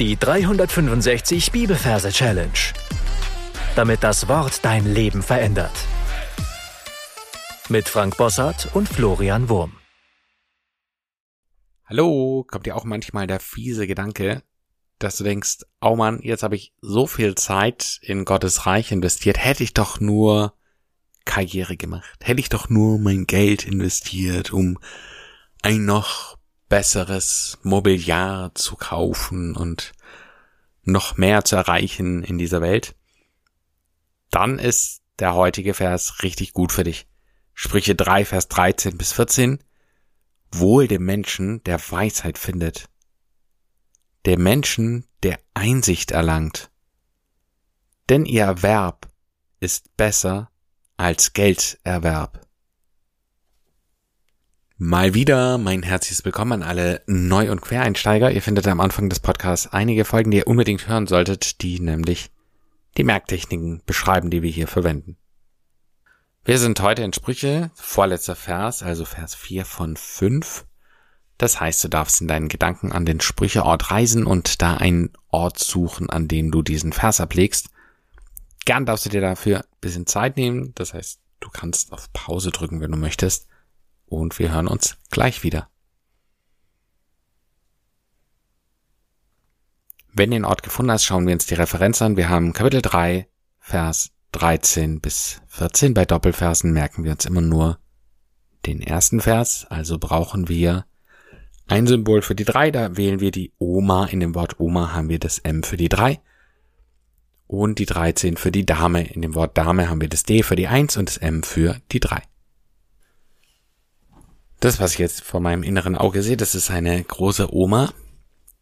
Die 365 Bibelverse Challenge. Damit das Wort dein Leben verändert. Mit Frank Bossart und Florian Wurm. Hallo, kommt dir auch manchmal der fiese Gedanke, dass du denkst, oh Mann, jetzt habe ich so viel Zeit in Gottes Reich investiert, hätte ich doch nur Karriere gemacht, hätte ich doch nur mein Geld investiert, um ein noch besseres Mobiliar zu kaufen und noch mehr zu erreichen in dieser Welt, dann ist der heutige Vers richtig gut für dich. Sprüche 3, Vers 13 bis 14. Wohl dem Menschen, der Weisheit findet. Dem Menschen, der Einsicht erlangt. Denn ihr Erwerb ist besser als Gelderwerb. Mal wieder mein herzliches Willkommen an alle Neu- und Quereinsteiger. Ihr findet am Anfang des Podcasts einige Folgen, die ihr unbedingt hören solltet, die nämlich die Merktechniken beschreiben, die wir hier verwenden. Wir sind heute in Sprüche, vorletzter Vers, also Vers 4 von 5. Das heißt, du darfst in deinen Gedanken an den Sprücheort reisen und da einen Ort suchen, an dem du diesen Vers ablegst. Gern darfst du dir dafür ein bisschen Zeit nehmen. Das heißt, du kannst auf Pause drücken, wenn du möchtest und wir hören uns gleich wieder. Wenn du den Ort gefunden hast, schauen wir uns die Referenz an. Wir haben Kapitel 3, Vers 13 bis 14. Bei Doppelversen merken wir uns immer nur den ersten Vers, also brauchen wir ein Symbol für die 3, da wählen wir die Oma. In dem Wort Oma haben wir das M für die 3 und die 13 für die Dame. In dem Wort Dame haben wir das D für die 1 und das M für die 3. Das, was ich jetzt vor meinem inneren Auge sehe, das ist eine große Oma.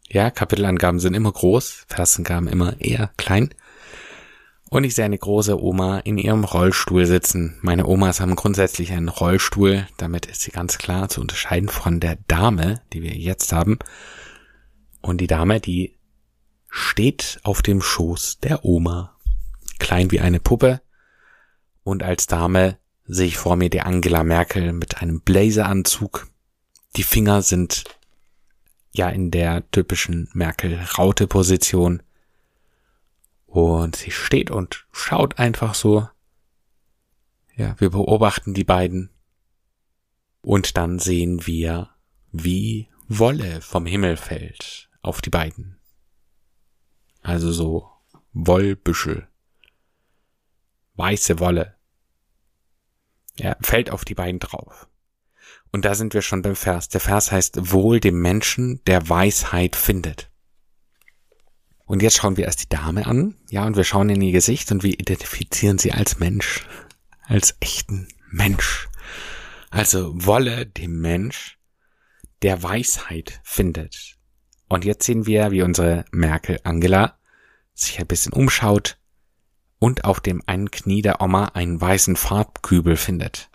Ja, Kapitelangaben sind immer groß, Versangaben immer eher klein. Und ich sehe eine große Oma in ihrem Rollstuhl sitzen. Meine Omas haben grundsätzlich einen Rollstuhl, damit ist sie ganz klar zu unterscheiden von der Dame, die wir jetzt haben. Und die Dame, die steht auf dem Schoß der Oma, klein wie eine Puppe und als Dame sehe ich vor mir die Angela Merkel mit einem Blazeranzug. Die Finger sind ja in der typischen Merkel-Raute-Position. Und sie steht und schaut einfach so. Ja, wir beobachten die beiden. Und dann sehen wir, wie Wolle vom Himmel fällt auf die beiden. Also so Wollbüschel. Weiße Wolle. Er fällt auf die beiden drauf. Und da sind wir schon beim Vers. Der Vers heißt, wohl dem Menschen, der Weisheit findet. Und jetzt schauen wir erst die Dame an, ja, und wir schauen in ihr Gesicht und wir identifizieren sie als Mensch, als echten Mensch. Also wolle dem Mensch, der Weisheit findet. Und jetzt sehen wir, wie unsere Merkel Angela sich ein bisschen umschaut und auf dem einen Knie der Oma einen weißen Farbkübel findet.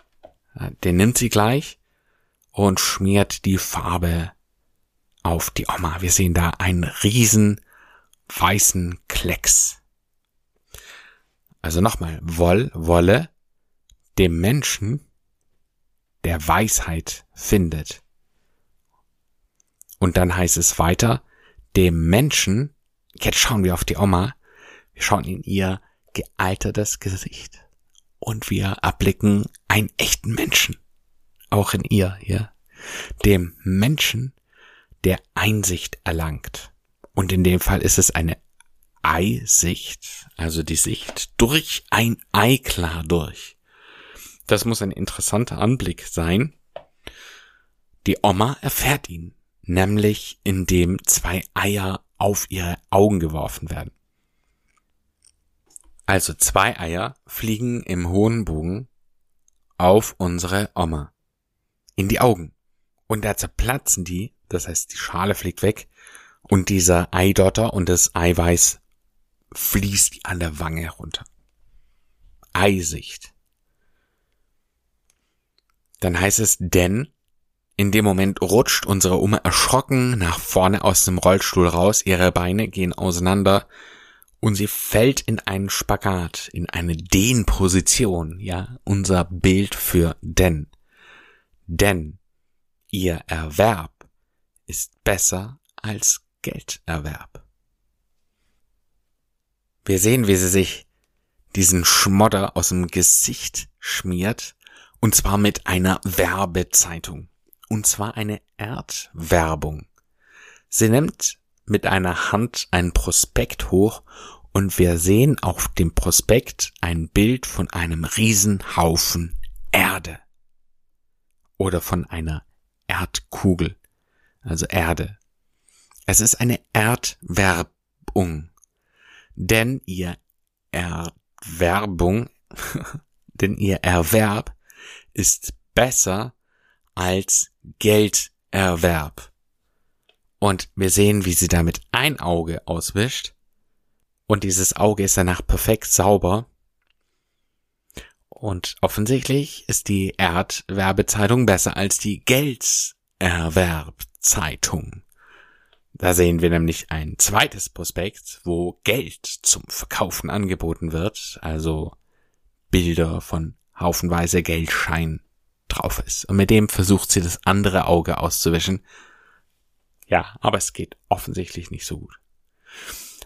Den nimmt sie gleich und schmiert die Farbe auf die Oma. Wir sehen da einen riesen weißen Klecks. Also nochmal, Woll, Wolle, dem Menschen, der Weisheit findet. Und dann heißt es weiter, dem Menschen, jetzt schauen wir auf die Oma, wir schauen in ihr gealtertes Gesicht. Und wir erblicken einen echten Menschen. Auch in ihr, ja. Dem Menschen, der Einsicht erlangt. Und in dem Fall ist es eine Eisicht, also die Sicht durch ein Ei klar durch. Das muss ein interessanter Anblick sein. Die Oma erfährt ihn, nämlich indem zwei Eier auf ihre Augen geworfen werden. Also zwei Eier fliegen im hohen Bogen auf unsere Oma. In die Augen. Und da zerplatzen die, das heißt die Schale fliegt weg und dieser Eidotter und das Eiweiß fließt an der Wange herunter. Eisicht. Dann heißt es, denn in dem Moment rutscht unsere Oma erschrocken nach vorne aus dem Rollstuhl raus, ihre Beine gehen auseinander, und sie fällt in einen Spagat, in eine Den-Position, ja, unser Bild für denn. Denn ihr Erwerb ist besser als Gelderwerb. Wir sehen, wie sie sich diesen Schmodder aus dem Gesicht schmiert, und zwar mit einer Werbezeitung. Und zwar eine Erdwerbung. Sie nimmt mit einer Hand ein Prospekt hoch und wir sehen auf dem Prospekt ein Bild von einem Riesenhaufen Erde. Oder von einer Erdkugel. Also Erde. Es ist eine Erdwerbung. Denn ihr Erwerbung, denn ihr Erwerb ist besser als Gelderwerb. Und wir sehen, wie sie damit ein Auge auswischt. Und dieses Auge ist danach perfekt sauber. Und offensichtlich ist die Erdwerbezeitung besser als die Gelderwerbzeitung. Da sehen wir nämlich ein zweites Prospekt, wo Geld zum Verkaufen angeboten wird, also Bilder von haufenweise Geldschein drauf ist. Und mit dem versucht sie das andere Auge auszuwischen. Ja, aber es geht offensichtlich nicht so gut.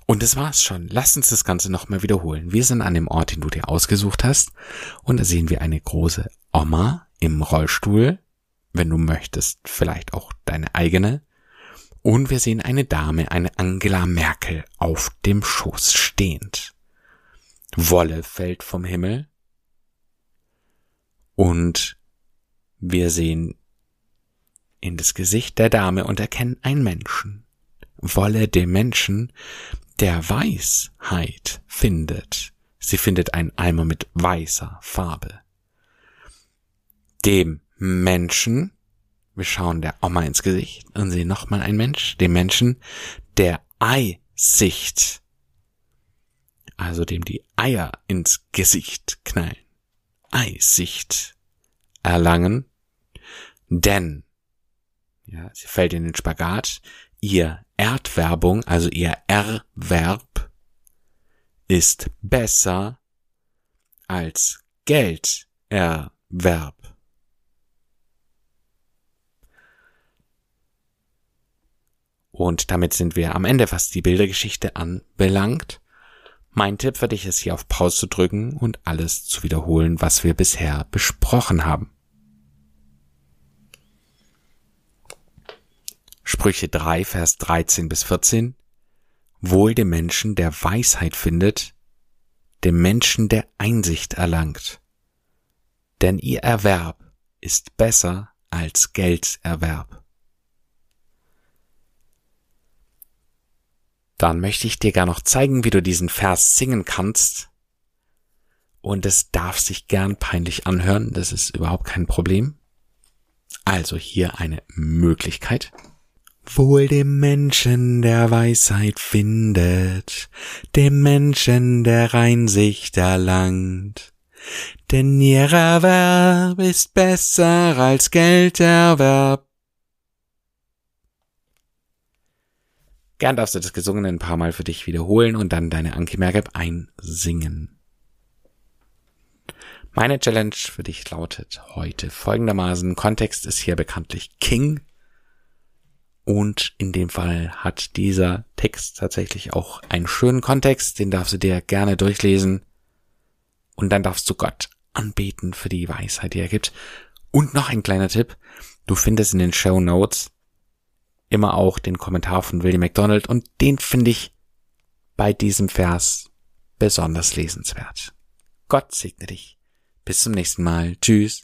Und das war's schon. Lass uns das Ganze nochmal wiederholen. Wir sind an dem Ort, den du dir ausgesucht hast. Und da sehen wir eine große Oma im Rollstuhl. Wenn du möchtest, vielleicht auch deine eigene. Und wir sehen eine Dame, eine Angela Merkel, auf dem Schoß stehend. Wolle fällt vom Himmel. Und wir sehen in das Gesicht der Dame und erkennen einen Menschen. Wolle dem Menschen, der Weisheit findet. Sie findet einen Eimer mit weißer Farbe. Dem Menschen, wir schauen der Oma ins Gesicht und sehen nochmal einen Mensch, dem Menschen, der Eisicht, also dem die Eier ins Gesicht knallen, Eisicht erlangen, denn, ja, sie fällt in den Spagat, ihr Erdwerbung, also ihr Erwerb, ist besser als Gelderwerb. Und damit sind wir am Ende, was die Bildergeschichte anbelangt. Mein Tipp für dich ist hier auf Pause zu drücken und alles zu wiederholen, was wir bisher besprochen haben. Sprüche 3, Vers 13 bis 14. Wohl dem Menschen, der Weisheit findet, dem Menschen, der Einsicht erlangt. Denn ihr Erwerb ist besser als Gelderwerb. Dann möchte ich dir gar noch zeigen, wie du diesen Vers singen kannst. Und es darf sich gern peinlich anhören, das ist überhaupt kein Problem. Also hier eine Möglichkeit. Wohl dem Menschen, der Weisheit findet, dem Menschen, der Einsicht erlangt. Denn ihr Erwerb ist besser als Gelderwerb. Gern darfst du das Gesungene ein paar Mal für dich wiederholen und dann deine Anki Mergeb einsingen. Meine Challenge für dich lautet heute folgendermaßen. Kontext ist hier bekanntlich King und in dem Fall hat dieser Text tatsächlich auch einen schönen Kontext, den darfst du dir gerne durchlesen. Und dann darfst du Gott anbeten für die Weisheit, die er gibt. Und noch ein kleiner Tipp. Du findest in den Show Notes immer auch den Kommentar von William McDonald und den finde ich bei diesem Vers besonders lesenswert. Gott segne dich. Bis zum nächsten Mal. Tschüss.